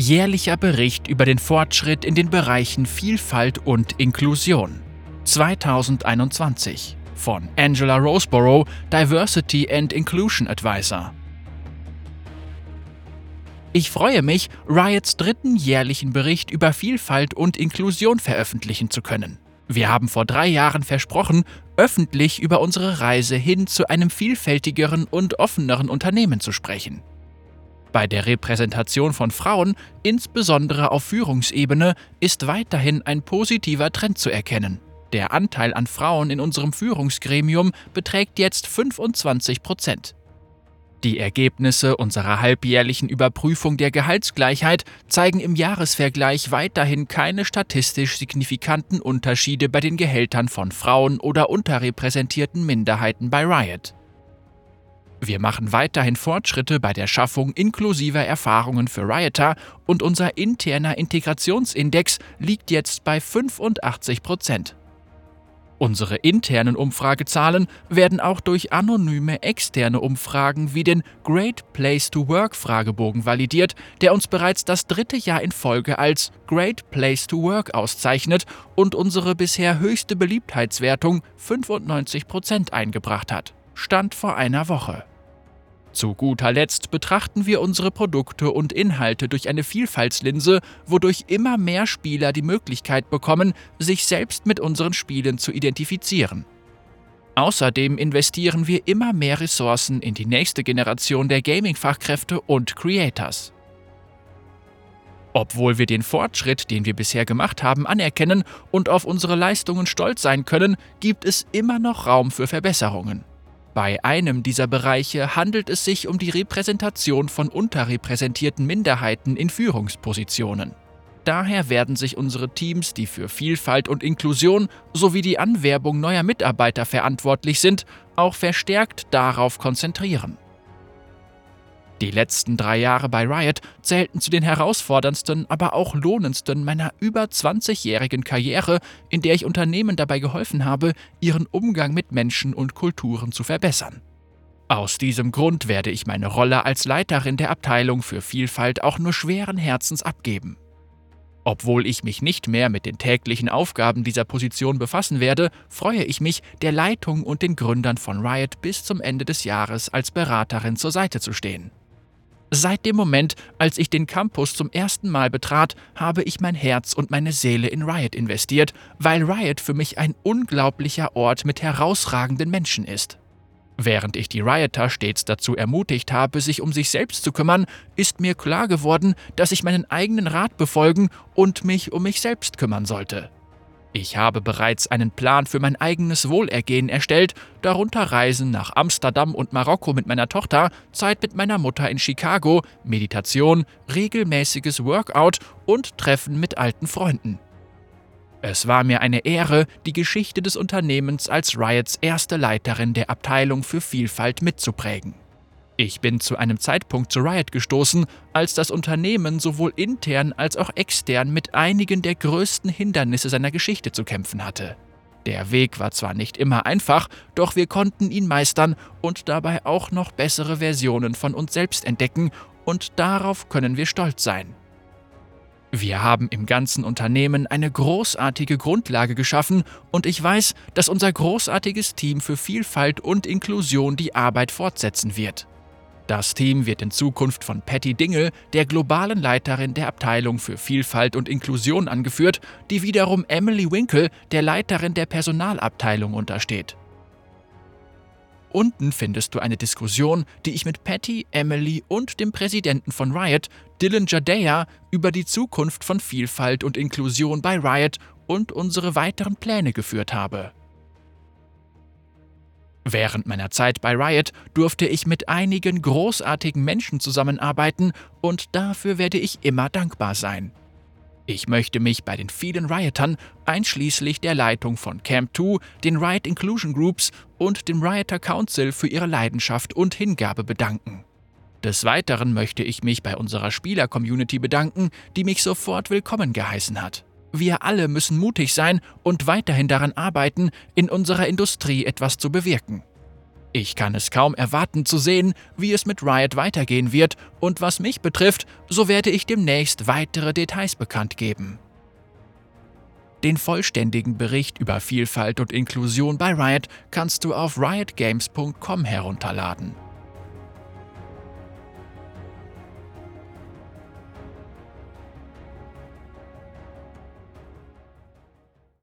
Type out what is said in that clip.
Jährlicher Bericht über den Fortschritt in den Bereichen Vielfalt und Inklusion 2021 von Angela Roseborough, Diversity and Inclusion Advisor. Ich freue mich, Riots dritten jährlichen Bericht über Vielfalt und Inklusion veröffentlichen zu können. Wir haben vor drei Jahren versprochen, öffentlich über unsere Reise hin zu einem vielfältigeren und offeneren Unternehmen zu sprechen. Bei der Repräsentation von Frauen, insbesondere auf Führungsebene, ist weiterhin ein positiver Trend zu erkennen. Der Anteil an Frauen in unserem Führungsgremium beträgt jetzt 25 Prozent. Die Ergebnisse unserer halbjährlichen Überprüfung der Gehaltsgleichheit zeigen im Jahresvergleich weiterhin keine statistisch signifikanten Unterschiede bei den Gehältern von Frauen oder unterrepräsentierten Minderheiten bei Riot. Wir machen weiterhin Fortschritte bei der Schaffung inklusiver Erfahrungen für Rioter und unser interner Integrationsindex liegt jetzt bei 85 Prozent. Unsere internen Umfragezahlen werden auch durch anonyme externe Umfragen wie den Great Place to Work Fragebogen validiert, der uns bereits das dritte Jahr in Folge als Great Place to Work auszeichnet und unsere bisher höchste Beliebtheitswertung 95 Prozent eingebracht hat. Stand vor einer Woche. Zu guter Letzt betrachten wir unsere Produkte und Inhalte durch eine Vielfaltslinse, wodurch immer mehr Spieler die Möglichkeit bekommen, sich selbst mit unseren Spielen zu identifizieren. Außerdem investieren wir immer mehr Ressourcen in die nächste Generation der Gaming-Fachkräfte und Creators. Obwohl wir den Fortschritt, den wir bisher gemacht haben, anerkennen und auf unsere Leistungen stolz sein können, gibt es immer noch Raum für Verbesserungen. Bei einem dieser Bereiche handelt es sich um die Repräsentation von unterrepräsentierten Minderheiten in Führungspositionen. Daher werden sich unsere Teams, die für Vielfalt und Inklusion sowie die Anwerbung neuer Mitarbeiter verantwortlich sind, auch verstärkt darauf konzentrieren. Die letzten drei Jahre bei Riot zählten zu den herausforderndsten, aber auch lohnendsten meiner über 20-jährigen Karriere, in der ich Unternehmen dabei geholfen habe, ihren Umgang mit Menschen und Kulturen zu verbessern. Aus diesem Grund werde ich meine Rolle als Leiterin der Abteilung für Vielfalt auch nur schweren Herzens abgeben. Obwohl ich mich nicht mehr mit den täglichen Aufgaben dieser Position befassen werde, freue ich mich, der Leitung und den Gründern von Riot bis zum Ende des Jahres als Beraterin zur Seite zu stehen. Seit dem Moment, als ich den Campus zum ersten Mal betrat, habe ich mein Herz und meine Seele in Riot investiert, weil Riot für mich ein unglaublicher Ort mit herausragenden Menschen ist. Während ich die Rioter stets dazu ermutigt habe, sich um sich selbst zu kümmern, ist mir klar geworden, dass ich meinen eigenen Rat befolgen und mich um mich selbst kümmern sollte. Ich habe bereits einen Plan für mein eigenes Wohlergehen erstellt, darunter Reisen nach Amsterdam und Marokko mit meiner Tochter, Zeit mit meiner Mutter in Chicago, Meditation, regelmäßiges Workout und Treffen mit alten Freunden. Es war mir eine Ehre, die Geschichte des Unternehmens als Riots erste Leiterin der Abteilung für Vielfalt mitzuprägen. Ich bin zu einem Zeitpunkt zu Riot gestoßen, als das Unternehmen sowohl intern als auch extern mit einigen der größten Hindernisse seiner Geschichte zu kämpfen hatte. Der Weg war zwar nicht immer einfach, doch wir konnten ihn meistern und dabei auch noch bessere Versionen von uns selbst entdecken, und darauf können wir stolz sein. Wir haben im ganzen Unternehmen eine großartige Grundlage geschaffen und ich weiß, dass unser großartiges Team für Vielfalt und Inklusion die Arbeit fortsetzen wird. Das Team wird in Zukunft von Patty Dingle, der globalen Leiterin der Abteilung für Vielfalt und Inklusion, angeführt, die wiederum Emily Winkle, der Leiterin der Personalabteilung, untersteht. Unten findest du eine Diskussion, die ich mit Patty, Emily und dem Präsidenten von Riot, Dylan Jadea, über die Zukunft von Vielfalt und Inklusion bei Riot und unsere weiteren Pläne geführt habe. Während meiner Zeit bei Riot durfte ich mit einigen großartigen Menschen zusammenarbeiten und dafür werde ich immer dankbar sein. Ich möchte mich bei den vielen Riotern, einschließlich der Leitung von Camp 2, den Riot Inclusion Groups und dem Rioter Council für ihre Leidenschaft und Hingabe bedanken. Des Weiteren möchte ich mich bei unserer Spieler-Community bedanken, die mich sofort willkommen geheißen hat. Wir alle müssen mutig sein und weiterhin daran arbeiten, in unserer Industrie etwas zu bewirken. Ich kann es kaum erwarten zu sehen, wie es mit Riot weitergehen wird, und was mich betrifft, so werde ich demnächst weitere Details bekannt geben. Den vollständigen Bericht über Vielfalt und Inklusion bei Riot kannst du auf riotgames.com herunterladen.